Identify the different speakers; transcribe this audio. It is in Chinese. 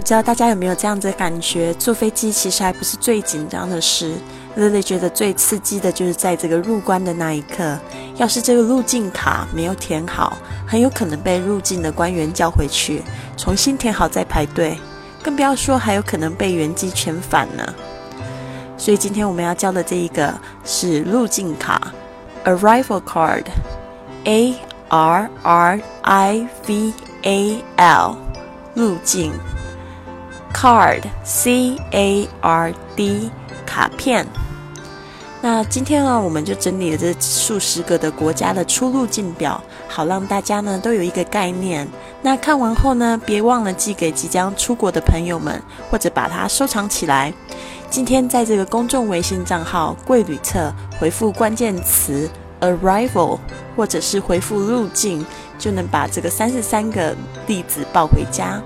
Speaker 1: 不知道大家有没有这样子的感觉？坐飞机其实还不是最紧张的事，Lily 觉得最刺激的就是在这个入关的那一刻，要是这个入境卡没有填好，很有可能被入境的官员叫回去，重新填好再排队，更不要说还有可能被原机遣返呢。所以今天我们要教的这一个是入境卡，Arrival Card，A R R I V A L，入境。Card, C A R D，卡片。那今天呢，我们就整理了这数十个的国家的出入境表，好让大家呢都有一个概念。那看完后呢，别忘了寄给即将出国的朋友们，或者把它收藏起来。今天在这个公众微信账号“贵旅册”回复关键词 “arrival”，或者是回复“入境”，就能把这个三十三个例子抱回家。